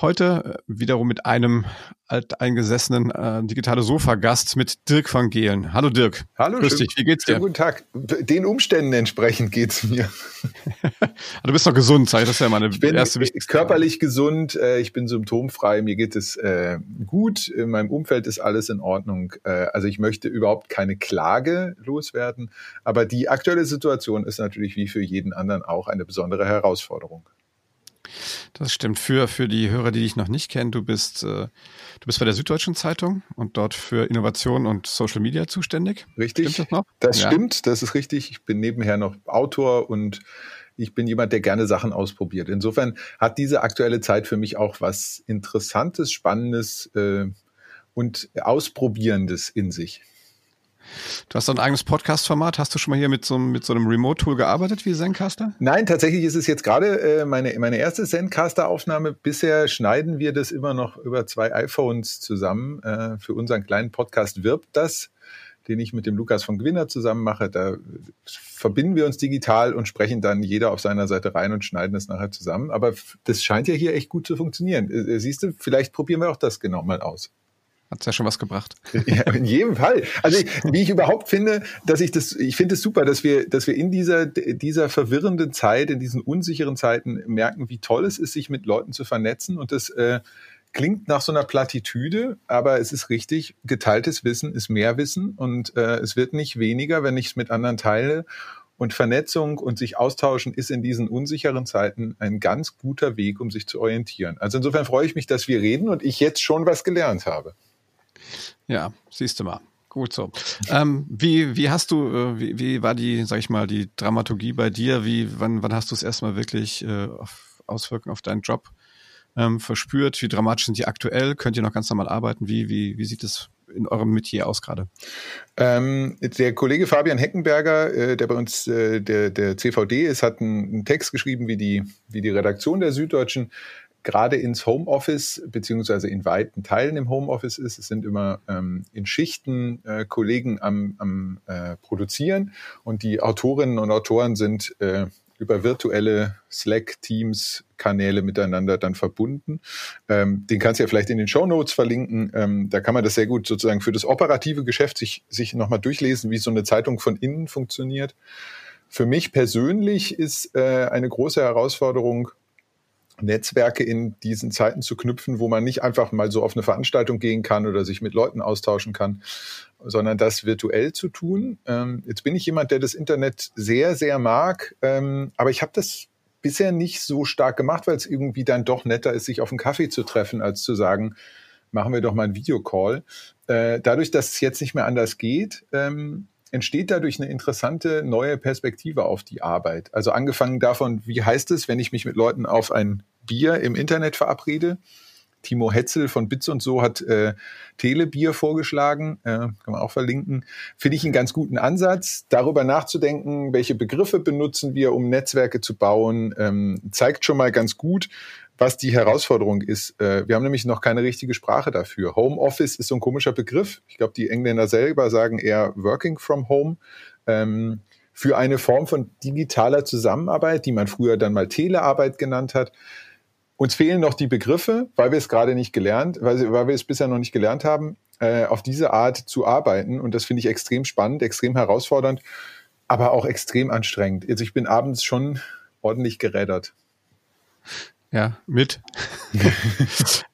Heute äh, wiederum mit einem alteingesessenen äh, digitale Sofa-Gast mit Dirk van Gehlen. Hallo Dirk. Hallo, Grüß dich. Wie geht's dir? Guten Tag. Den Umständen entsprechend geht's mir. du bist noch gesund, sag ich. Das ist ja meine ich bin erste körperlich Frage. gesund. Äh, ich bin symptomfrei. Mir geht es äh, gut. In meinem Umfeld ist alles in Ordnung. Äh, also ich möchte überhaupt keine Klage loswerden. Aber die aktuelle Situation ist natürlich wie für jeden anderen auch eine besondere Herausforderung. Das stimmt. Für, für die Hörer, die dich noch nicht kennen, du bist, äh, du bist bei der Süddeutschen Zeitung und dort für Innovation und Social Media zuständig. Richtig. Stimmt das noch? Das ja. stimmt, das ist richtig. Ich bin nebenher noch Autor und ich bin jemand, der gerne Sachen ausprobiert. Insofern hat diese aktuelle Zeit für mich auch was Interessantes, Spannendes äh, und Ausprobierendes in sich. Du hast ein eigenes Podcast-Format. Hast du schon mal hier mit so, mit so einem Remote-Tool gearbeitet wie Zencaster? Nein, tatsächlich ist es jetzt gerade äh, meine, meine erste Zencaster-Aufnahme. Bisher schneiden wir das immer noch über zwei iPhones zusammen. Äh, für unseren kleinen Podcast wirbt das den ich mit dem Lukas von Gewinner zusammen mache. Da verbinden wir uns digital und sprechen dann jeder auf seiner Seite rein und schneiden es nachher zusammen. Aber das scheint ja hier echt gut zu funktionieren. Äh, siehst du, vielleicht probieren wir auch das genau mal aus. Hat's ja schon was gebracht. Ja, in jedem Fall. Also wie ich überhaupt finde, dass ich das, ich finde es super, dass wir, dass wir in dieser, dieser verwirrenden Zeit, in diesen unsicheren Zeiten merken, wie toll es ist, sich mit Leuten zu vernetzen. Und das äh, klingt nach so einer Plattitüde, aber es ist richtig, geteiltes Wissen ist mehr Wissen und äh, es wird nicht weniger, wenn ich es mit anderen teile. Und Vernetzung und sich austauschen ist in diesen unsicheren Zeiten ein ganz guter Weg, um sich zu orientieren. Also insofern freue ich mich, dass wir reden und ich jetzt schon was gelernt habe. Ja, siehst du mal. Gut so. Ähm, wie, wie hast du, äh, wie, wie war die, sag ich mal, die Dramaturgie bei dir? Wie, wann, wann hast du es erstmal wirklich äh, auf Auswirkungen auf deinen Job ähm, verspürt? Wie dramatisch sind die aktuell? Könnt ihr noch ganz normal arbeiten? Wie, wie, wie sieht es in eurem Metier aus gerade? Ähm, der Kollege Fabian Heckenberger, äh, der bei uns äh, der, der CVD ist, hat einen, Text geschrieben, wie die, wie die Redaktion der Süddeutschen gerade ins Homeoffice beziehungsweise in weiten Teilen im Homeoffice ist. Es sind immer ähm, in Schichten äh, Kollegen am, am äh, Produzieren und die Autorinnen und Autoren sind äh, über virtuelle Slack-Teams, Kanäle miteinander dann verbunden. Ähm, den kannst du ja vielleicht in den Show Notes verlinken. Ähm, da kann man das sehr gut sozusagen für das operative Geschäft sich, sich nochmal durchlesen, wie so eine Zeitung von innen funktioniert. Für mich persönlich ist äh, eine große Herausforderung, Netzwerke in diesen Zeiten zu knüpfen, wo man nicht einfach mal so auf eine Veranstaltung gehen kann oder sich mit Leuten austauschen kann, sondern das virtuell zu tun. Ähm, jetzt bin ich jemand, der das Internet sehr, sehr mag, ähm, aber ich habe das bisher nicht so stark gemacht, weil es irgendwie dann doch netter ist, sich auf einen Kaffee zu treffen, als zu sagen, machen wir doch mal einen Videocall. Äh, dadurch, dass es jetzt nicht mehr anders geht, ähm, entsteht dadurch eine interessante neue Perspektive auf die Arbeit. Also angefangen davon, wie heißt es, wenn ich mich mit Leuten auf ein Bier im Internet verabrede? Timo Hetzel von Bits und so hat äh, Telebier vorgeschlagen, äh, kann man auch verlinken. Finde ich einen ganz guten Ansatz, darüber nachzudenken, welche Begriffe benutzen wir, um Netzwerke zu bauen, ähm, zeigt schon mal ganz gut, was die Herausforderung ist. Äh, wir haben nämlich noch keine richtige Sprache dafür. Homeoffice ist so ein komischer Begriff. Ich glaube, die Engländer selber sagen eher Working from Home. Ähm, für eine Form von digitaler Zusammenarbeit, die man früher dann mal Telearbeit genannt hat. Uns fehlen noch die Begriffe, weil wir es gerade nicht gelernt, weil, weil wir es bisher noch nicht gelernt haben, äh, auf diese Art zu arbeiten. Und das finde ich extrem spannend, extrem herausfordernd, aber auch extrem anstrengend. Also ich bin abends schon ordentlich gerädert. Ja, mit.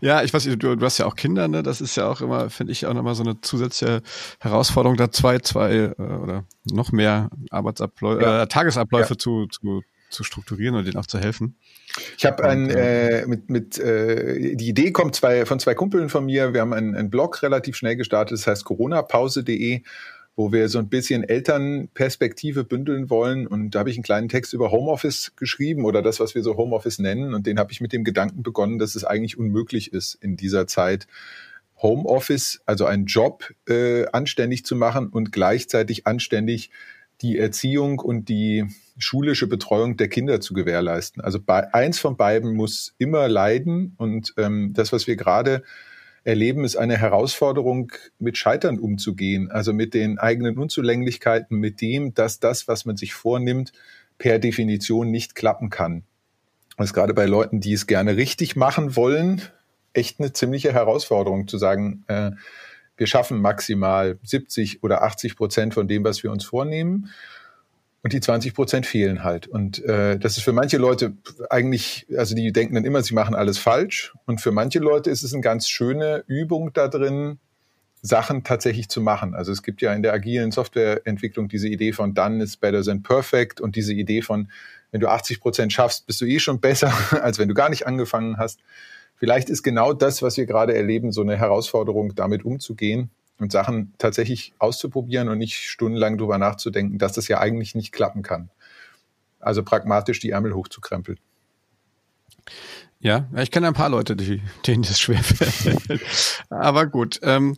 ja, ich weiß, du, du hast ja auch Kinder, ne? Das ist ja auch immer, finde ich, auch nochmal so eine zusätzliche Herausforderung, da zwei, zwei äh, oder noch mehr Arbeitsabläufe, ja. äh, Tagesabläufe ja. zu, zu, zu strukturieren und denen auch zu helfen. Ich habe ein äh, mit mit äh, die Idee kommt zwei von zwei Kumpeln von mir. Wir haben einen, einen Blog relativ schnell gestartet, das heißt coronapause.de wo wir so ein bisschen Elternperspektive bündeln wollen. Und da habe ich einen kleinen Text über Homeoffice geschrieben oder das, was wir so Homeoffice nennen. Und den habe ich mit dem Gedanken begonnen, dass es eigentlich unmöglich ist, in dieser Zeit Homeoffice, also einen Job äh, anständig zu machen und gleichzeitig anständig die Erziehung und die schulische Betreuung der Kinder zu gewährleisten. Also bei, eins von beiden muss immer leiden und ähm, das, was wir gerade erleben, ist eine Herausforderung, mit Scheitern umzugehen, also mit den eigenen Unzulänglichkeiten, mit dem, dass das, was man sich vornimmt, per Definition nicht klappen kann. Das ist gerade bei Leuten, die es gerne richtig machen wollen, echt eine ziemliche Herausforderung zu sagen, äh, wir schaffen maximal 70 oder 80 Prozent von dem, was wir uns vornehmen. Und die 20 Prozent fehlen halt. Und äh, das ist für manche Leute eigentlich, also die denken dann immer, sie machen alles falsch. Und für manche Leute ist es eine ganz schöne Übung da drin, Sachen tatsächlich zu machen. Also es gibt ja in der agilen Softwareentwicklung diese Idee von done is better than perfect und diese Idee von, wenn du 80 Prozent schaffst, bist du eh schon besser, als wenn du gar nicht angefangen hast. Vielleicht ist genau das, was wir gerade erleben, so eine Herausforderung, damit umzugehen und Sachen tatsächlich auszuprobieren und nicht stundenlang drüber nachzudenken, dass das ja eigentlich nicht klappen kann. Also pragmatisch die Ärmel hochzukrempeln. Ja, ich kenne ein paar Leute, die, denen das schwer fällt. Aber gut. Ähm,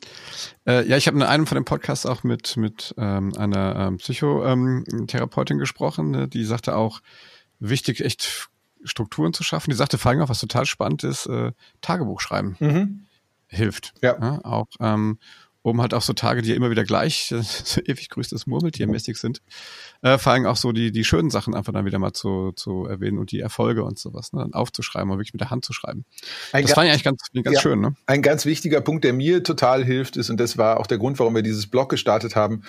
äh, ja, ich habe in einem von den Podcasts auch mit, mit ähm, einer ähm, Psychotherapeutin gesprochen, ne, die sagte auch, wichtig, echt Strukturen zu schaffen. Die sagte vor allem auch, was total spannend ist, äh, Tagebuch schreiben. Mhm. Hilft. Ja. ja auch, ähm, um halt auch so Tage, die ja immer wieder gleich, so ewig grüßtes Murmeltiermäßig sind, äh, vor allem auch so die, die schönen Sachen einfach dann wieder mal zu, zu erwähnen und die Erfolge und sowas, ne, dann aufzuschreiben und wirklich mit der Hand zu schreiben. Ein das fand ich eigentlich ganz, ganz ja, schön. Ne? Ein ganz wichtiger Punkt, der mir total hilft, ist, und das war auch der Grund, warum wir dieses Blog gestartet haben,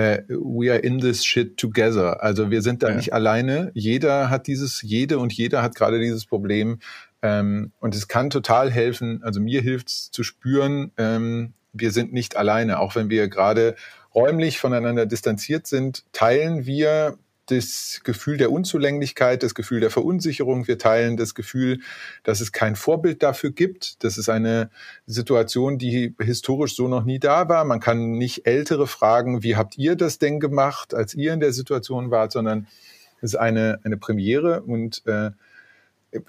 äh, we are in this shit together. Also wir sind da ja. nicht alleine. Jeder hat dieses, jede und jeder hat gerade dieses Problem. Ähm, und es kann total helfen, also mir hilft es zu spüren, ähm, wir sind nicht alleine. Auch wenn wir gerade räumlich voneinander distanziert sind, teilen wir das Gefühl der Unzulänglichkeit, das Gefühl der Verunsicherung. Wir teilen das Gefühl, dass es kein Vorbild dafür gibt. Das ist eine Situation, die historisch so noch nie da war. Man kann nicht Ältere fragen, wie habt ihr das denn gemacht, als ihr in der Situation wart, sondern es ist eine, eine Premiere und äh,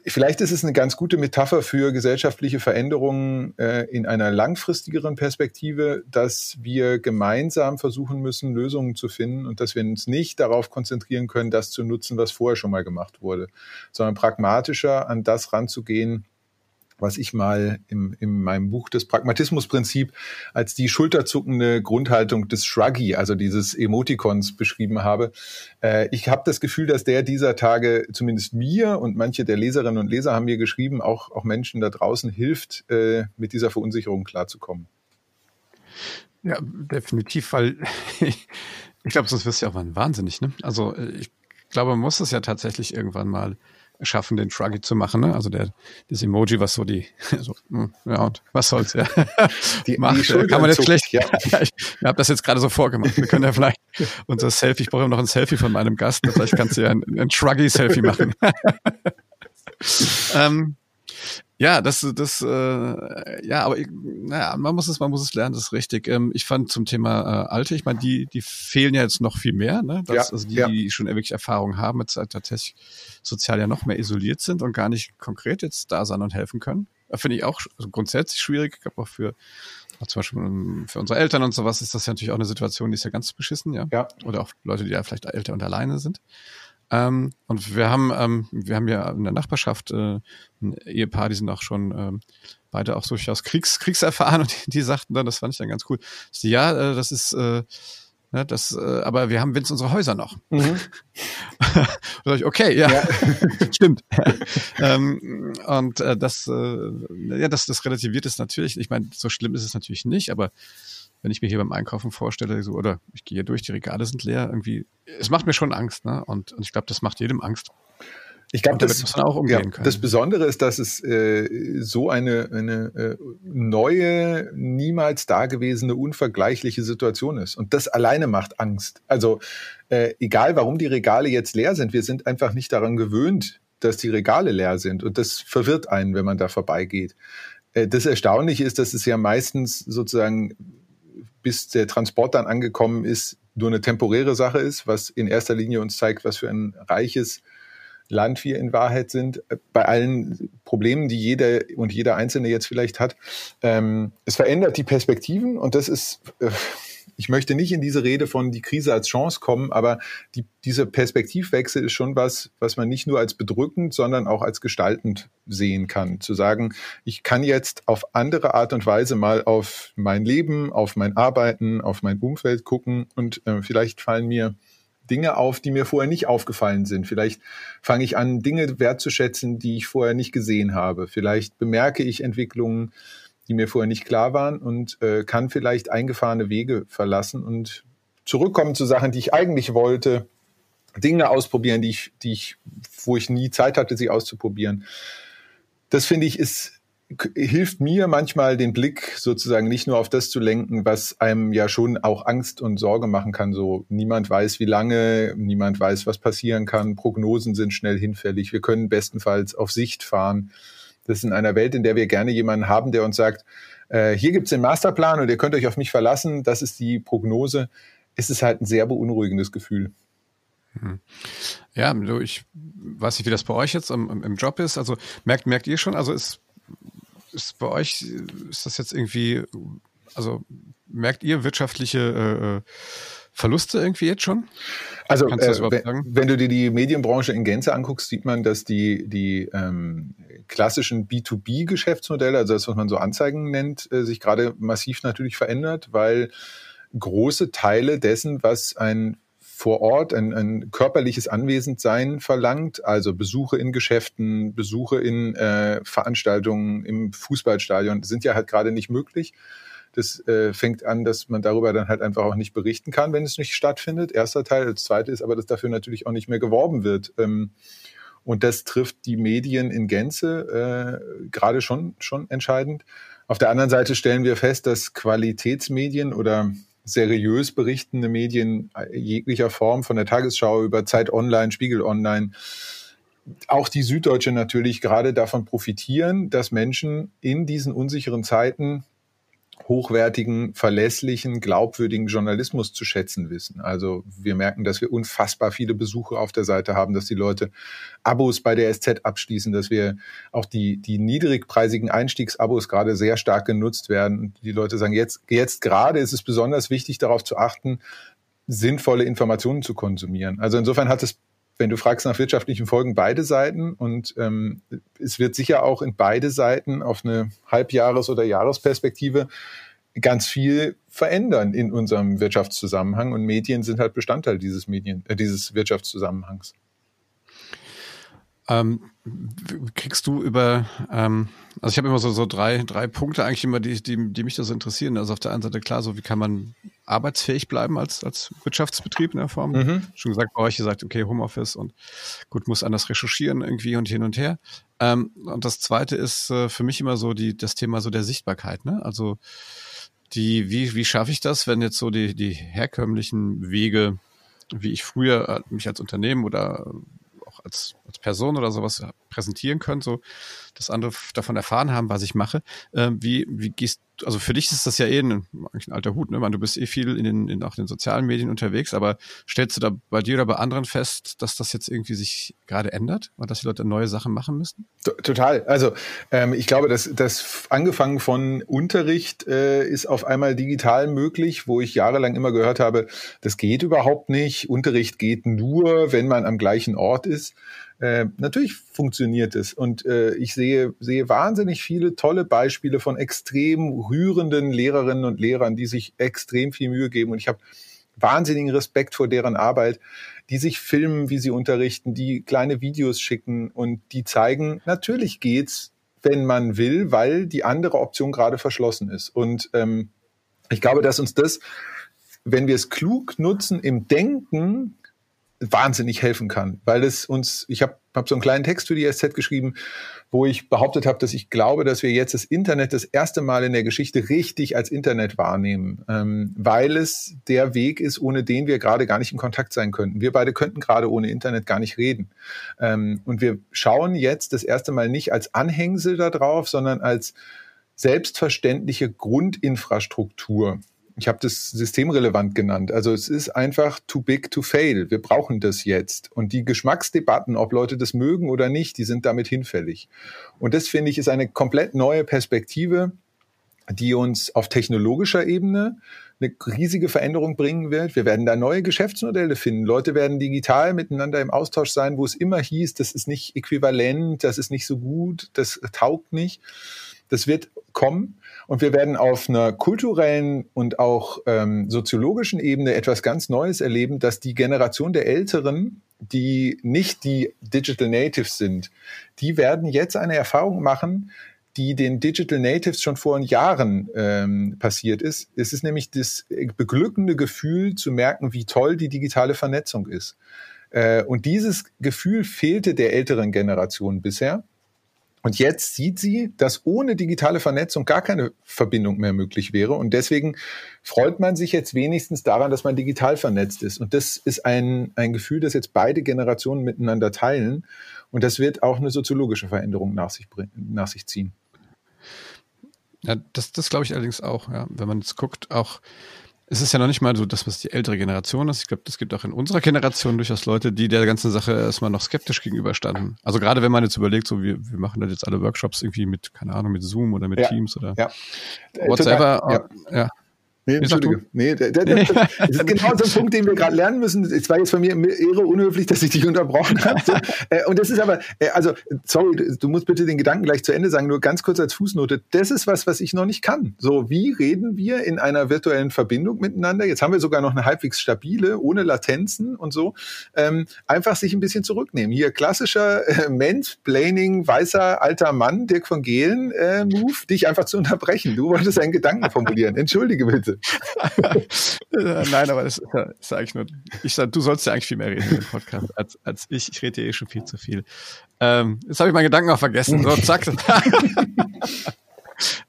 Vielleicht ist es eine ganz gute Metapher für gesellschaftliche Veränderungen äh, in einer langfristigeren Perspektive, dass wir gemeinsam versuchen müssen, Lösungen zu finden und dass wir uns nicht darauf konzentrieren können, das zu nutzen, was vorher schon mal gemacht wurde, sondern pragmatischer an das ranzugehen, was ich mal im, in meinem Buch das Pragmatismusprinzip als die schulterzuckende Grundhaltung des Shruggy, also dieses Emoticons beschrieben habe. Äh, ich habe das Gefühl, dass der dieser Tage zumindest mir und manche der Leserinnen und Leser haben mir geschrieben, auch, auch Menschen da draußen hilft, äh, mit dieser Verunsicherung klarzukommen. Ja, definitiv, weil ich, glaube, sonst wirst du ja auch mal wahnsinnig. Ne? Also äh, ich glaube, man muss es ja tatsächlich irgendwann mal schaffen, den Shruggy zu machen. Ne? Also der, das Emoji, was so die, so, hm, ja, und was soll's, ja. Die, Macht, die kann man jetzt schlecht, ja. ich habe das jetzt gerade so vorgemacht. Wir können ja vielleicht unser Selfie, ich brauche noch ein Selfie von meinem Gast, vielleicht kannst du ja ein, ein Shruggy-Selfie machen. ähm, ja, das, das, äh, ja, aber naja, man muss es, man muss es lernen, das ist richtig. Ähm, ich fand zum Thema äh, Alte, ich meine, die, die fehlen ja jetzt noch viel mehr, ne? Das, ja, also die, ja. die schon wirklich Erfahrung haben, jetzt halt tatsächlich sozial ja noch mehr isoliert sind und gar nicht konkret jetzt da sein und helfen können. Finde ich auch also grundsätzlich schwierig. Ich glaube auch für zum Beispiel ähm, für unsere Eltern und sowas ist das ja natürlich auch eine Situation, die ist ja ganz beschissen, ja. ja. Oder auch Leute, die ja vielleicht älter und alleine sind. Ähm, und wir haben, ähm, wir haben ja in der Nachbarschaft äh, ein Ehepaar, die sind auch schon ähm, beide auch durchaus Kriegs, Kriegserfahren und die, die sagten dann, das fand ich dann ganz cool. Sie, ja, äh, das ist äh, ja, das, äh, aber wir haben wenigstens unsere Häuser noch. Mhm. ich, okay, ja, ja. stimmt. ähm, und äh, das, äh, ja, das, das relativiert es natürlich. Ich meine, so schlimm ist es natürlich nicht, aber wenn ich mir hier beim Einkaufen vorstelle, so, oder ich gehe durch, die Regale sind leer, irgendwie, es macht mir schon Angst, ne? Und, und ich glaube, das macht jedem Angst. Ich glaube, das, ja, das Besondere ist, dass es äh, so eine, eine äh, neue, niemals dagewesene, unvergleichliche Situation ist. Und das alleine macht Angst. Also äh, egal, warum die Regale jetzt leer sind, wir sind einfach nicht daran gewöhnt, dass die Regale leer sind. Und das verwirrt einen, wenn man da vorbeigeht. Äh, das Erstaunliche ist, dass es ja meistens sozusagen bis der Transport dann angekommen ist, nur eine temporäre Sache ist, was in erster Linie uns zeigt, was für ein reiches Land wir in Wahrheit sind, bei allen Problemen, die jeder und jeder Einzelne jetzt vielleicht hat. Ähm, es verändert die Perspektiven und das ist, äh, ich möchte nicht in diese Rede von die Krise als Chance kommen, aber die, dieser Perspektivwechsel ist schon was, was man nicht nur als bedrückend, sondern auch als gestaltend sehen kann. Zu sagen, ich kann jetzt auf andere Art und Weise mal auf mein Leben, auf mein Arbeiten, auf mein Umfeld gucken und äh, vielleicht fallen mir Dinge auf, die mir vorher nicht aufgefallen sind. Vielleicht fange ich an, Dinge wertzuschätzen, die ich vorher nicht gesehen habe. Vielleicht bemerke ich Entwicklungen, die mir vorher nicht klar waren und äh, kann vielleicht eingefahrene Wege verlassen und zurückkommen zu Sachen, die ich eigentlich wollte, Dinge ausprobieren, die ich, die ich, wo ich nie Zeit hatte, sie auszuprobieren. Das finde ich ist hilft mir manchmal den Blick sozusagen nicht nur auf das zu lenken, was einem ja schon auch Angst und Sorge machen kann. So niemand weiß, wie lange, niemand weiß, was passieren kann. Prognosen sind schnell hinfällig. Wir können bestenfalls auf Sicht fahren. Das in einer Welt, in der wir gerne jemanden haben, der uns sagt, äh, hier gibt's den Masterplan und ihr könnt euch auf mich verlassen, das ist die Prognose, ist es halt ein sehr beunruhigendes Gefühl. Hm. Ja, ich weiß nicht, wie das bei euch jetzt im, im Job ist. Also merkt, merkt ihr schon, also ist, ist bei euch, ist das jetzt irgendwie, also merkt ihr wirtschaftliche äh, äh Verluste irgendwie jetzt schon? Also äh, wenn, wenn, du dir die Medienbranche in Gänze anguckst, sieht man, dass die, die ähm, klassischen B2B-Geschäftsmodelle, also das, was man so Anzeigen nennt, äh, sich gerade massiv natürlich verändert, weil große Teile dessen, was ein vor Ort ein, ein körperliches Anwesendsein verlangt, also Besuche in Geschäften, Besuche in äh, Veranstaltungen im Fußballstadion, sind ja halt gerade nicht möglich. Das äh, fängt an, dass man darüber dann halt einfach auch nicht berichten kann, wenn es nicht stattfindet. Erster Teil. Das zweite ist aber, dass dafür natürlich auch nicht mehr geworben wird. Ähm, und das trifft die Medien in Gänze äh, gerade schon, schon entscheidend. Auf der anderen Seite stellen wir fest, dass Qualitätsmedien oder seriös berichtende Medien jeglicher Form, von der Tagesschau über Zeit Online, Spiegel Online, auch die Süddeutsche natürlich gerade davon profitieren, dass Menschen in diesen unsicheren Zeiten hochwertigen, verlässlichen, glaubwürdigen Journalismus zu schätzen wissen. Also wir merken, dass wir unfassbar viele Besuche auf der Seite haben, dass die Leute Abos bei der SZ abschließen, dass wir auch die, die niedrigpreisigen Einstiegsabos gerade sehr stark genutzt werden. Die Leute sagen, jetzt, jetzt gerade ist es besonders wichtig, darauf zu achten, sinnvolle Informationen zu konsumieren. Also insofern hat es wenn du fragst nach wirtschaftlichen Folgen, beide Seiten. Und ähm, es wird sicher auch in beide Seiten auf eine Halbjahres- oder Jahresperspektive ganz viel verändern in unserem Wirtschaftszusammenhang. Und Medien sind halt Bestandteil dieses Medien, äh, dieses Wirtschaftszusammenhangs. Ähm, kriegst du über, ähm, also ich habe immer so, so drei, drei Punkte eigentlich immer, die, die, die mich da so interessieren. Also auf der einen Seite klar, so wie kann man arbeitsfähig bleiben als, als Wirtschaftsbetrieb in der Form. Mhm. Schon gesagt, bei euch, ihr sagt, okay, Homeoffice und gut, muss anders recherchieren irgendwie und hin und her. Ähm, und das zweite ist äh, für mich immer so die, das Thema so der Sichtbarkeit, ne? Also die, wie, wie schaffe ich das, wenn jetzt so die, die herkömmlichen Wege, wie ich früher äh, mich als Unternehmen oder auch als, als Person oder sowas präsentieren können, so dass andere davon erfahren haben, was ich mache. Ähm, wie, wie gehst also für dich ist das ja eh ein, ein alter Hut, ne? Man, du bist eh viel in den, in auch den sozialen Medien unterwegs, aber stellst du da bei dir oder bei anderen fest, dass das jetzt irgendwie sich gerade ändert und dass die Leute neue Sachen machen müssen? Total. Also ähm, ich glaube, dass das angefangen von Unterricht äh, ist auf einmal digital möglich, wo ich jahrelang immer gehört habe, das geht überhaupt nicht. Unterricht geht nur, wenn man am gleichen Ort ist. Äh, natürlich funktioniert es und äh, ich sehe, sehe wahnsinnig viele tolle Beispiele von extrem rührenden Lehrerinnen und Lehrern, die sich extrem viel Mühe geben und ich habe wahnsinnigen Respekt vor deren Arbeit, die sich filmen, wie sie unterrichten, die kleine Videos schicken und die zeigen, natürlich geht's, wenn man will, weil die andere Option gerade verschlossen ist. Und ähm, ich glaube, dass uns das, wenn wir es klug nutzen im Denken, wahnsinnig helfen kann, weil es uns, ich habe hab so einen kleinen Text für die SZ geschrieben, wo ich behauptet habe, dass ich glaube, dass wir jetzt das Internet das erste Mal in der Geschichte richtig als Internet wahrnehmen, ähm, weil es der Weg ist, ohne den wir gerade gar nicht in Kontakt sein könnten. Wir beide könnten gerade ohne Internet gar nicht reden. Ähm, und wir schauen jetzt das erste Mal nicht als Anhängsel da drauf, sondern als selbstverständliche Grundinfrastruktur ich habe das systemrelevant genannt. Also es ist einfach too big to fail. Wir brauchen das jetzt. Und die Geschmacksdebatten, ob Leute das mögen oder nicht, die sind damit hinfällig. Und das finde ich ist eine komplett neue Perspektive, die uns auf technologischer Ebene eine riesige Veränderung bringen wird. Wir werden da neue Geschäftsmodelle finden. Leute werden digital miteinander im Austausch sein, wo es immer hieß, das ist nicht äquivalent, das ist nicht so gut, das taugt nicht. Das wird kommen und wir werden auf einer kulturellen und auch ähm, soziologischen Ebene etwas ganz Neues erleben, dass die Generation der Älteren, die nicht die Digital Natives sind, die werden jetzt eine Erfahrung machen, die den Digital Natives schon vor Jahren ähm, passiert ist. Es ist nämlich das beglückende Gefühl zu merken, wie toll die digitale Vernetzung ist. Äh, und dieses Gefühl fehlte der älteren Generation bisher. Und jetzt sieht sie, dass ohne digitale Vernetzung gar keine Verbindung mehr möglich wäre. Und deswegen freut man sich jetzt wenigstens daran, dass man digital vernetzt ist. Und das ist ein, ein Gefühl, das jetzt beide Generationen miteinander teilen. Und das wird auch eine soziologische Veränderung nach sich, nach sich ziehen. Ja, das, das glaube ich allerdings auch, ja. Wenn man jetzt guckt, auch, es ist ja noch nicht mal so das, was die ältere Generation ist. Ich glaube, es gibt auch in unserer Generation durchaus Leute, die der ganzen Sache erstmal noch skeptisch gegenüberstanden. Also gerade wenn man jetzt überlegt, so wir, wir machen da jetzt alle Workshops irgendwie mit, keine Ahnung, mit Zoom oder mit ja, Teams oder ja. whatever. Ja. ja. Nee, Entschuldige. Nee, das, das, das, ist genau so ein Punkt, den wir gerade lernen müssen. Es war jetzt von mir irre unhöflich, dass ich dich unterbrochen habe. So, äh, und das ist aber, äh, also, sorry, du musst bitte den Gedanken gleich zu Ende sagen, nur ganz kurz als Fußnote. Das ist was, was ich noch nicht kann. So, wie reden wir in einer virtuellen Verbindung miteinander? Jetzt haben wir sogar noch eine halbwegs stabile, ohne Latenzen und so. Ähm, einfach sich ein bisschen zurücknehmen. Hier klassischer äh, Mansplaining, weißer alter Mann, Dirk von Gehlen, äh, Move, dich einfach zu unterbrechen. Du wolltest einen Gedanken formulieren. Entschuldige bitte. Nein, aber das ist eigentlich nur, ich sag, du sollst ja eigentlich viel mehr reden im Podcast als, als ich. Ich rede ja eh schon viel zu viel. Ähm, jetzt habe ich meinen Gedanken auch vergessen. So, zack.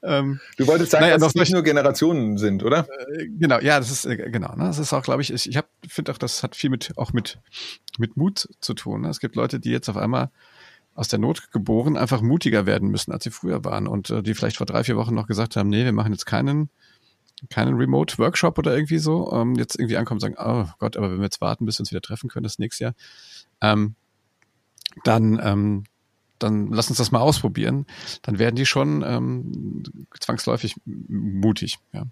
ähm, du wolltest sagen, naja, dass es nicht nur Generationen sind, oder? Äh, genau, ja, das ist äh, genau. Ne? Das ist auch, glaube ich, ich, ich finde auch, das hat viel mit auch mit mit Mut zu tun. Ne? Es gibt Leute, die jetzt auf einmal aus der Not geboren einfach mutiger werden müssen, als sie früher waren und äh, die vielleicht vor drei vier Wochen noch gesagt haben, nee, wir machen jetzt keinen keinen Remote-Workshop oder irgendwie so, ähm, jetzt irgendwie ankommen und sagen, oh Gott, aber wenn wir jetzt warten, bis wir uns wieder treffen können, das nächste Jahr, ähm, dann, ähm, dann lass uns das mal ausprobieren. Dann werden die schon ähm, zwangsläufig mutig. Ja.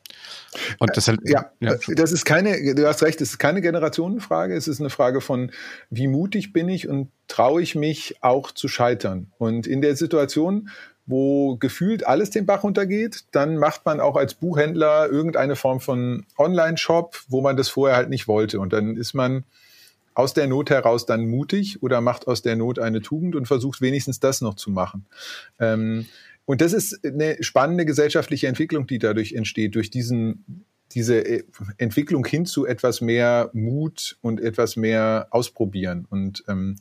Und das halt, ja, ja, das ist keine, du hast recht, es ist keine Generationenfrage, es ist eine Frage von, wie mutig bin ich und traue ich mich auch zu scheitern. Und in der Situation, wo gefühlt alles den Bach runtergeht, dann macht man auch als Buchhändler irgendeine Form von Online-Shop, wo man das vorher halt nicht wollte. Und dann ist man aus der Not heraus dann mutig oder macht aus der Not eine Tugend und versucht wenigstens das noch zu machen. Ähm, und das ist eine spannende gesellschaftliche Entwicklung, die dadurch entsteht, durch diesen, diese äh, Entwicklung hin zu etwas mehr Mut und etwas mehr Ausprobieren. Und ähm,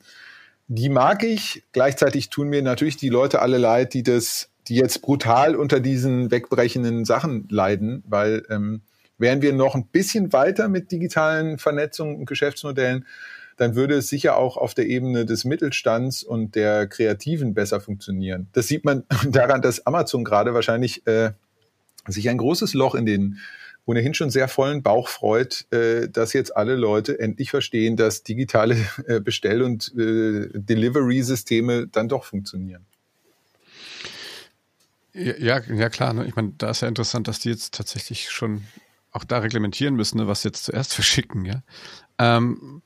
die mag ich. Gleichzeitig tun mir natürlich die Leute alle leid, die das, die jetzt brutal unter diesen wegbrechenden Sachen leiden, weil ähm, wären wir noch ein bisschen weiter mit digitalen Vernetzungen und Geschäftsmodellen, dann würde es sicher auch auf der Ebene des Mittelstands und der Kreativen besser funktionieren. Das sieht man daran, dass Amazon gerade wahrscheinlich äh, sich ein großes Loch in den ohnehin schon sehr vollen Bauch freut, äh, dass jetzt alle Leute endlich verstehen, dass digitale äh, Bestell- und äh, Delivery-Systeme dann doch funktionieren. Ja, ja klar. Ne? Ich meine, da ist ja interessant, dass die jetzt tatsächlich schon auch da reglementieren müssen, ne, was jetzt zuerst verschicken, ja. Ähm,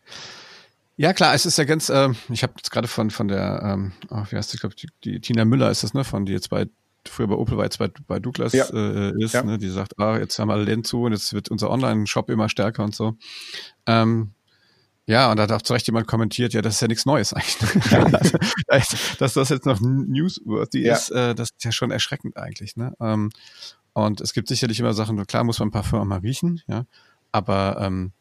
ja, klar, es ist ja ganz, äh, ich habe jetzt gerade von, von der, ähm, oh, wie heißt die, glaube die, die Tina Müller ist das, ne, von die jetzt bei früher bei Opel war jetzt bei, bei Douglas ja. äh, ist, ja. ne, die sagt, ah, jetzt haben alle Läden zu und jetzt wird unser Online-Shop immer stärker und so. Ähm, ja, und da hat auch zu Recht jemand kommentiert, ja, das ist ja nichts Neues eigentlich. also, dass das jetzt noch newsworthy ja. ist, äh, das ist ja schon erschreckend eigentlich. Ne? Ähm, und es gibt sicherlich immer Sachen, klar muss man ein paar Firmen mal riechen, ja, aber ähm,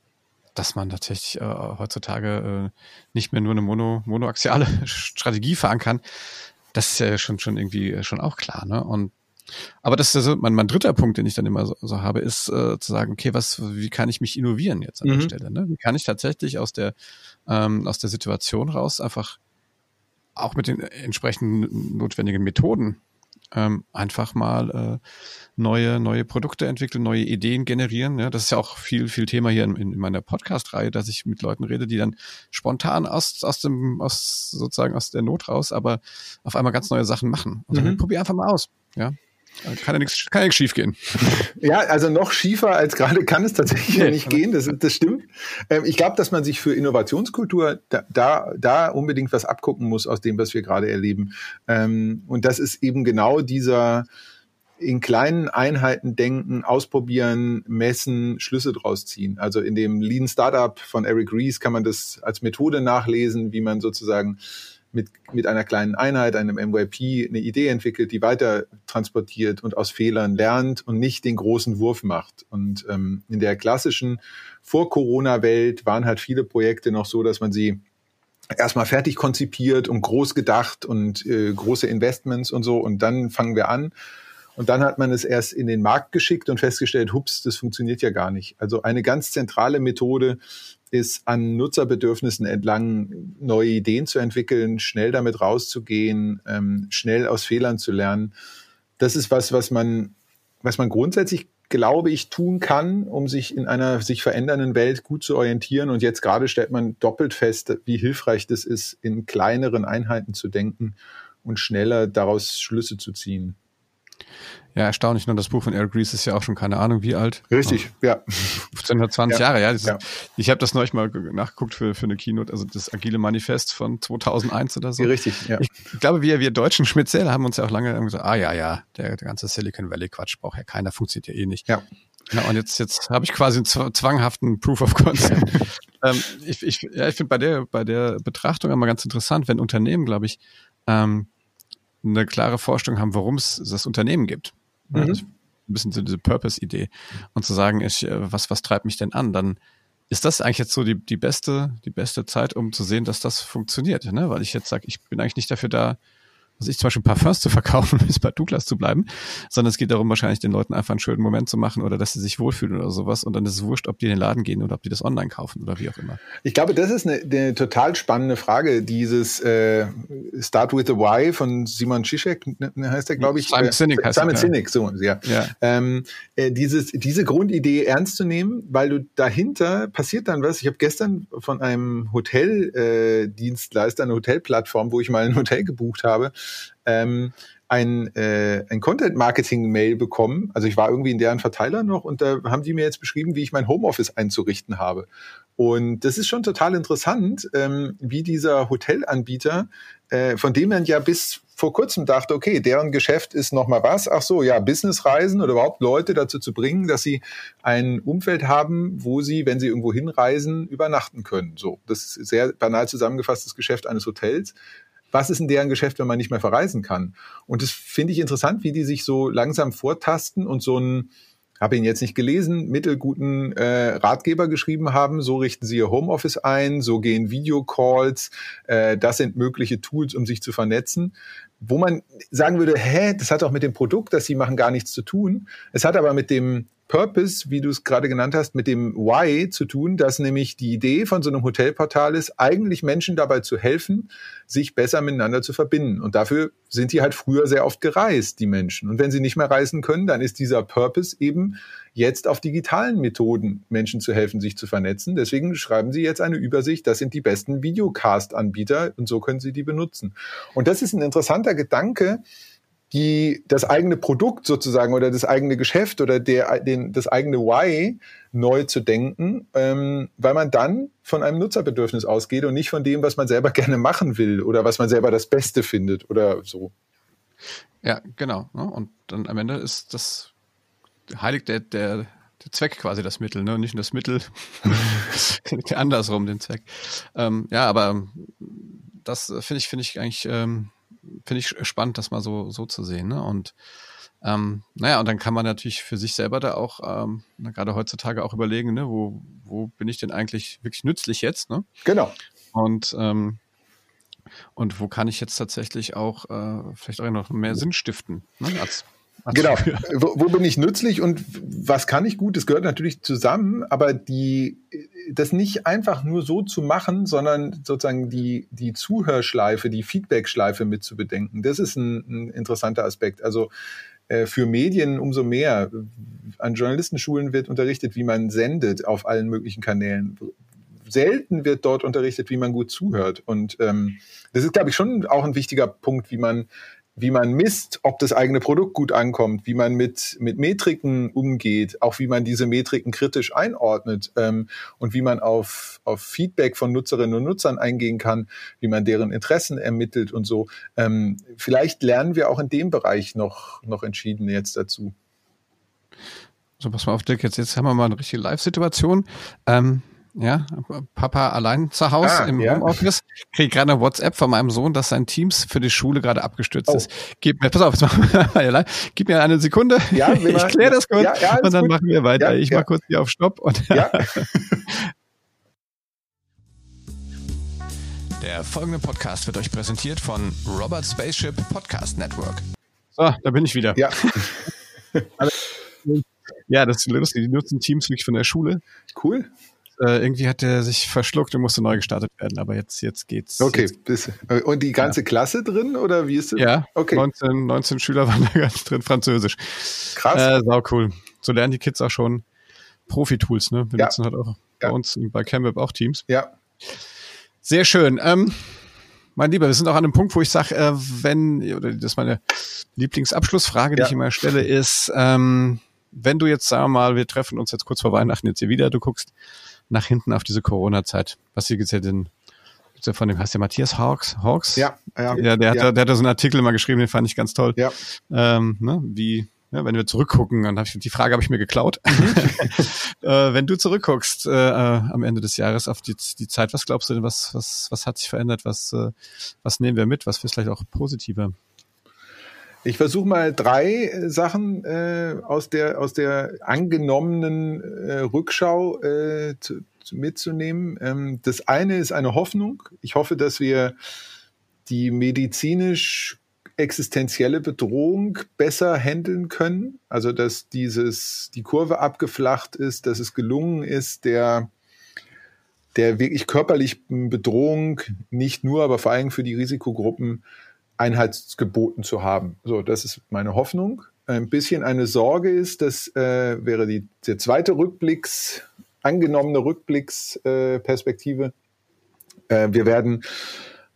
dass man tatsächlich äh, heutzutage äh, nicht mehr nur eine mono, monoaxiale Strategie fahren kann, das ist ja schon, schon irgendwie äh, schon auch klar, ne? Und aber das ist so mein, mein dritter Punkt, den ich dann immer so, so habe, ist äh, zu sagen, okay, was, wie kann ich mich innovieren jetzt an mhm. der Stelle? Ne? Wie kann ich tatsächlich aus der ähm, aus der Situation raus einfach auch mit den entsprechenden notwendigen Methoden ähm, einfach mal äh, neue, neue Produkte entwickeln, neue Ideen generieren. Ja, das ist ja auch viel, viel Thema hier in, in meiner Podcast-Reihe, dass ich mit Leuten rede, die dann spontan aus, aus dem, aus sozusagen aus der Not raus, aber auf einmal ganz neue Sachen machen. Und dann mhm. probier einfach mal aus. Ja, kann ja nichts, kann ja nichts schief gehen. Ja, also noch schiefer als gerade kann es tatsächlich nee. nicht gehen. Das, das stimmt. Ähm, ich glaube, dass man sich für Innovationskultur da, da, da unbedingt was abgucken muss aus dem, was wir gerade erleben. Ähm, und das ist eben genau dieser in kleinen Einheiten denken, ausprobieren, messen, Schlüsse draus ziehen. Also in dem Lean Startup von Eric Ries kann man das als Methode nachlesen, wie man sozusagen mit, mit einer kleinen Einheit, einem MVP, eine Idee entwickelt, die weiter transportiert und aus Fehlern lernt und nicht den großen Wurf macht. Und ähm, in der klassischen Vor-Corona-Welt waren halt viele Projekte noch so, dass man sie erstmal fertig konzipiert und groß gedacht und äh, große Investments und so. Und dann fangen wir an. Und dann hat man es erst in den Markt geschickt und festgestellt, hups, das funktioniert ja gar nicht. Also eine ganz zentrale Methode ist, an Nutzerbedürfnissen entlang neue Ideen zu entwickeln, schnell damit rauszugehen, ähm, schnell aus Fehlern zu lernen. Das ist was, was man, was man grundsätzlich glaube ich, tun kann, um sich in einer sich verändernden Welt gut zu orientieren. Und jetzt gerade stellt man doppelt fest, wie hilfreich das ist, in kleineren Einheiten zu denken und schneller daraus Schlüsse zu ziehen. Ja, erstaunlich. Nur das Buch von Eric Ries ist ja auch schon keine Ahnung wie alt. Richtig, oh, ja. 1520 ja. Jahre, ja, ja. Ich habe das neulich mal nachgeguckt für, für eine Keynote, also das Agile Manifest von 2001 oder so. Richtig, ja. Ich glaube, wir, wir Deutschen speziell haben uns ja auch lange gesagt, ah ja, ja, der, der ganze Silicon Valley Quatsch braucht ja keiner, funktioniert ja eh nicht. Ja. Ja, und jetzt, jetzt habe ich quasi einen zwanghaften Proof of Concept. ähm, ich ich, ja, ich finde bei der, bei der Betrachtung immer ganz interessant, wenn Unternehmen, glaube ich, ähm, eine klare Vorstellung haben, warum es das Unternehmen gibt. Mhm. Also ein bisschen so diese Purpose-Idee. Und zu sagen, ich, äh, was, was treibt mich denn an? Dann ist das eigentlich jetzt so die, die beste, die beste Zeit, um zu sehen, dass das funktioniert, ne? Weil ich jetzt sage, ich bin eigentlich nicht dafür da, also ich zum Beispiel Parfums zu verkaufen, bis bei Douglas zu bleiben, sondern es geht darum, wahrscheinlich den Leuten einfach einen schönen Moment zu machen oder dass sie sich wohlfühlen oder sowas und dann ist es wurscht, ob die in den Laden gehen oder ob die das online kaufen oder wie auch immer. Ich glaube, das ist eine, eine total spannende Frage, dieses äh, Start with the Why von Simon Zizek, ne, ne, heißt der, glaube ich. Simon Sinek äh, heißt Simon Sinek, so, ja. ja. Ähm, äh, dieses, diese Grundidee ernst zu nehmen, weil du dahinter passiert dann was. Ich habe gestern von einem Hoteldienstleister, äh, eine Hotelplattform, wo ich mal ein Hotel gebucht habe, ähm, ein, äh, ein Content-Marketing-Mail bekommen. Also ich war irgendwie in deren Verteiler noch und da haben die mir jetzt beschrieben, wie ich mein Homeoffice einzurichten habe. Und das ist schon total interessant, ähm, wie dieser Hotelanbieter, äh, von dem man ja bis vor kurzem dachte, okay, deren Geschäft ist noch mal was. Ach so, ja, Businessreisen oder überhaupt Leute dazu zu bringen, dass sie ein Umfeld haben, wo sie, wenn sie irgendwo hinreisen, übernachten können. So, das ist sehr banal zusammengefasst das Geschäft eines Hotels was ist in deren Geschäft, wenn man nicht mehr verreisen kann? Und das finde ich interessant, wie die sich so langsam vortasten und so ein, habe ihn jetzt nicht gelesen, mittelguten äh, Ratgeber geschrieben haben. So richten sie ihr Homeoffice ein, so gehen Videocalls, äh, das sind mögliche Tools, um sich zu vernetzen. Wo man sagen würde, hä, das hat auch mit dem Produkt, das sie machen, gar nichts zu tun. Es hat aber mit dem Purpose, wie du es gerade genannt hast, mit dem Why zu tun, dass nämlich die Idee von so einem Hotelportal ist, eigentlich Menschen dabei zu helfen, sich besser miteinander zu verbinden. Und dafür sind die halt früher sehr oft gereist, die Menschen. Und wenn sie nicht mehr reisen können, dann ist dieser Purpose eben jetzt auf digitalen Methoden Menschen zu helfen, sich zu vernetzen. Deswegen schreiben sie jetzt eine Übersicht, das sind die besten Videocast-Anbieter und so können sie die benutzen. Und das ist ein interessanter Gedanke, die das eigene Produkt sozusagen oder das eigene Geschäft oder der, den, das eigene Why neu zu denken, ähm, weil man dann von einem Nutzerbedürfnis ausgeht und nicht von dem, was man selber gerne machen will oder was man selber das Beste findet oder so. Ja, genau. Ne? Und dann am Ende ist das heiligt der, der, der Zweck quasi das Mittel, ne? Nicht nur das Mittel, andersrum den Zweck. Ähm, ja, aber das finde ich, finde ich eigentlich ähm, finde ich spannend, das mal so, so zu sehen. Ne? Und ähm, naja, und dann kann man natürlich für sich selber da auch ähm, gerade heutzutage auch überlegen, ne, wo, wo bin ich denn eigentlich wirklich nützlich jetzt? Ne? Genau. Und ähm, und wo kann ich jetzt tatsächlich auch äh, vielleicht auch noch mehr Sinn stiften ne, als genau. Wo, wo, bin ich nützlich und was kann ich gut? Das gehört natürlich zusammen, aber die, das nicht einfach nur so zu machen, sondern sozusagen die, die Zuhörschleife, die Feedbackschleife mit zu bedenken. Das ist ein, ein interessanter Aspekt. Also äh, für Medien umso mehr. An Journalistenschulen wird unterrichtet, wie man sendet auf allen möglichen Kanälen. Selten wird dort unterrichtet, wie man gut zuhört. Und ähm, das ist, glaube ich, schon auch ein wichtiger Punkt, wie man wie man misst, ob das eigene Produkt gut ankommt, wie man mit, mit Metriken umgeht, auch wie man diese Metriken kritisch einordnet ähm, und wie man auf, auf Feedback von Nutzerinnen und Nutzern eingehen kann, wie man deren Interessen ermittelt und so. Ähm, vielleicht lernen wir auch in dem Bereich noch, noch entschieden jetzt dazu. So, pass mal auf, Dirk, jetzt, jetzt haben wir mal eine richtige Live-Situation. Ähm, ja, Papa allein zu Hause ah, im ja. Homeoffice, kriege gerade eine WhatsApp von meinem Sohn, dass sein Teams für die Schule gerade abgestürzt oh. ist. Gib mir, pass auf, jetzt machen wir mal Gib mir eine Sekunde. Ja, ich kläre das kurz ja, ja, und dann gut. machen wir weiter. ich mach kurz hier auf Stopp und ja. Der folgende Podcast wird euch präsentiert von Robert Spaceship Podcast Network. So, da bin ich wieder. Ja. ja, das ist lustig. Die nutzen Teams wirklich von der Schule. Cool äh, irgendwie hat er sich verschluckt und musste neu gestartet werden, aber jetzt, jetzt geht's. Okay, jetzt. Bis, und die ganze ja. Klasse drin oder wie ist das? Ja, okay. 19, 19 Schüler waren da ganz drin, Französisch. Krass. Äh, sau cool. So lernen die Kids auch schon Profi-Tools, ne? Wir ja. nutzen halt auch ja. bei uns bei CamWeb auch Teams. Ja. Sehr schön. Ähm, mein Lieber, wir sind auch an einem Punkt, wo ich sage, äh, wenn, oder das ist meine Lieblingsabschlussfrage, die ja. ich immer stelle, ist, ähm, wenn du jetzt, sagen wir mal, wir treffen uns jetzt kurz vor Weihnachten jetzt hier wieder, du guckst nach hinten auf diese Corona-Zeit. Was hier jetzt ja den von dem heißt der Matthias Hawks, Hawks? Ja, ja. der, hat, ja. der hat da so einen Artikel mal geschrieben, den fand ich ganz toll. Ja. Ähm, ne, wie, ja, wenn wir zurückgucken, dann habe ich die Frage habe ich mir geklaut. Mhm. äh, wenn du zurückguckst äh, äh, am Ende des Jahres auf die, die Zeit, was glaubst du denn, was, was, was hat sich verändert? Was, äh, was nehmen wir mit? Was ist vielleicht auch positiver? Ich versuche mal drei äh, Sachen äh, aus der aus der angenommenen äh, Rückschau äh, zu, zu mitzunehmen. Ähm, das eine ist eine Hoffnung. Ich hoffe, dass wir die medizinisch existenzielle Bedrohung besser handeln können. Also dass dieses die Kurve abgeflacht ist, dass es gelungen ist, der der wirklich körperlichen Bedrohung nicht nur, aber vor allem für die Risikogruppen Einheitsgeboten zu haben. So, das ist meine Hoffnung. Ein bisschen eine Sorge ist, das äh, wäre die, der zweite Rückblicks, angenommene Rückblicksperspektive. Äh, äh, wir werden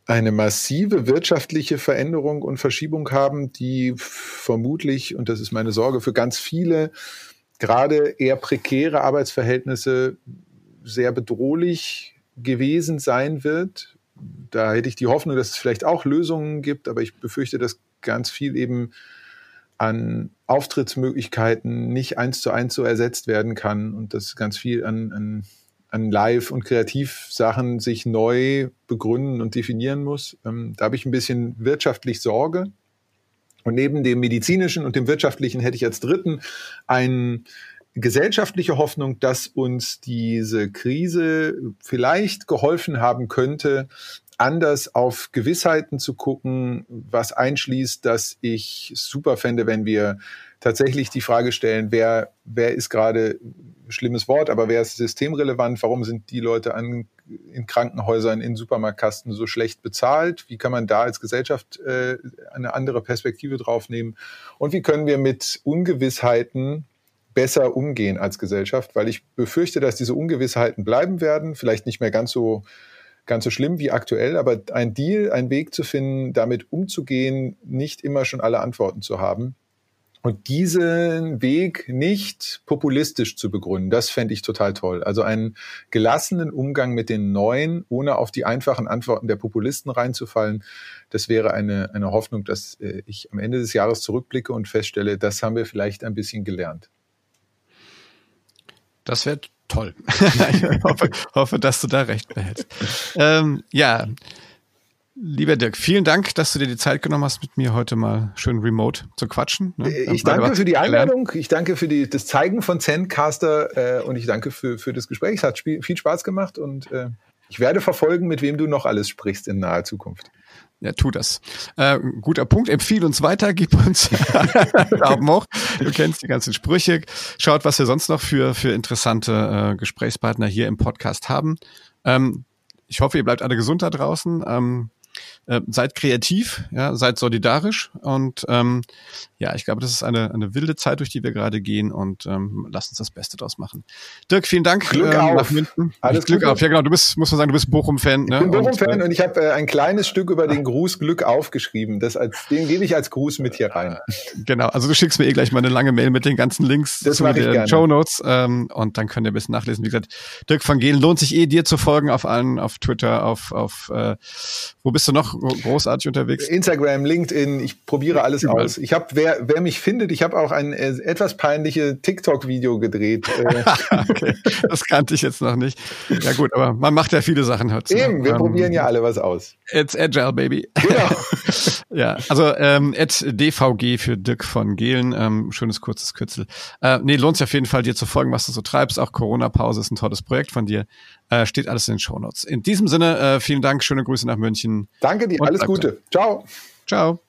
eine massive wirtschaftliche Veränderung und Verschiebung haben, die vermutlich, und das ist meine Sorge für ganz viele, gerade eher prekäre Arbeitsverhältnisse sehr bedrohlich gewesen sein wird da hätte ich die Hoffnung, dass es vielleicht auch Lösungen gibt, aber ich befürchte, dass ganz viel eben an Auftrittsmöglichkeiten nicht eins zu eins so ersetzt werden kann und dass ganz viel an, an, an Live- und Kreativsachen sich neu begründen und definieren muss. Ähm, da habe ich ein bisschen wirtschaftlich Sorge. Und neben dem medizinischen und dem wirtschaftlichen hätte ich als dritten einen gesellschaftliche Hoffnung, dass uns diese Krise vielleicht geholfen haben könnte, anders auf Gewissheiten zu gucken, was einschließt, dass ich super fände, wenn wir tatsächlich die Frage stellen, wer, wer ist gerade, schlimmes Wort, aber wer ist systemrelevant? Warum sind die Leute an, in Krankenhäusern, in Supermarktkasten so schlecht bezahlt? Wie kann man da als Gesellschaft äh, eine andere Perspektive draufnehmen? Und wie können wir mit Ungewissheiten besser umgehen als Gesellschaft, weil ich befürchte, dass diese Ungewissheiten bleiben werden, vielleicht nicht mehr ganz so ganz so schlimm wie aktuell, aber ein Deal, ein Weg zu finden, damit umzugehen, nicht immer schon alle Antworten zu haben. Und diesen Weg nicht populistisch zu begründen, das fände ich total toll. Also einen gelassenen Umgang mit den Neuen, ohne auf die einfachen Antworten der Populisten reinzufallen, das wäre eine, eine Hoffnung, dass äh, ich am Ende des Jahres zurückblicke und feststelle, das haben wir vielleicht ein bisschen gelernt. Das wäre toll. ich hoffe, hoffe, dass du da recht behältst. Ähm, ja, lieber Dirk, vielen Dank, dass du dir die Zeit genommen hast, mit mir heute mal schön remote zu quatschen. Ne? Ich danke für die Einladung, ich danke für die, das Zeigen von Zencaster äh, und ich danke für, für das Gespräch. Es hat viel Spaß gemacht und äh, ich werde verfolgen, mit wem du noch alles sprichst in naher Zukunft. Ja, tu das. Äh, guter Punkt. Empfiehl uns weiter, gib uns Daumen hoch. Du kennst die ganzen Sprüche. Schaut, was wir sonst noch für, für interessante äh, Gesprächspartner hier im Podcast haben. Ähm, ich hoffe, ihr bleibt alle gesund da draußen. Ähm, äh, seid kreativ, ja, seid solidarisch und ähm, ja, ich glaube, das ist eine, eine wilde Zeit, durch die wir gerade gehen und ähm, lasst uns das Beste draus machen. Dirk, vielen Dank. Glück ähm, auf. Alles Glück Gute. auf. Ja, genau. Du bist, muss man sagen, du bist Bochum-Fan. Ne? Ich bin Bochum-Fan und, äh, und, ich habe äh, ein kleines Stück über den Gruß Glück aufgeschrieben. Das als, den gebe ich als Gruß mit hier rein. Genau. Also du schickst mir eh gleich mal eine lange Mail mit den ganzen Links das zu den Show Notes ähm, und dann könnt ihr ein bisschen nachlesen. Wie gesagt, Dirk van Gehlen lohnt sich eh, dir zu folgen auf allen, auf Twitter, auf, auf äh, wo bist du noch großartig unterwegs? Instagram, LinkedIn. Ich probiere alles Überall. aus. Ich habe, wer, wer mich findet ich habe auch ein äh, etwas peinliche TikTok-Video gedreht. Äh. okay, das kannte ich jetzt noch nicht. Ja gut, aber man macht ja viele Sachen heutzutage. Eben, wir ähm, probieren ja alle was aus. It's agile, baby. Genau. ja, also ähm, DVG für Dirk von Gehlen, ähm, schönes kurzes Kürzel. Äh, nee, lohnt sich auf jeden Fall, dir zu folgen, was du so treibst. Auch Corona-Pause ist ein tolles Projekt von dir. Äh, steht alles in den Shownotes. In diesem Sinne, äh, vielen Dank, schöne Grüße nach München. Danke dir, alles Gute. Ciao. Ciao.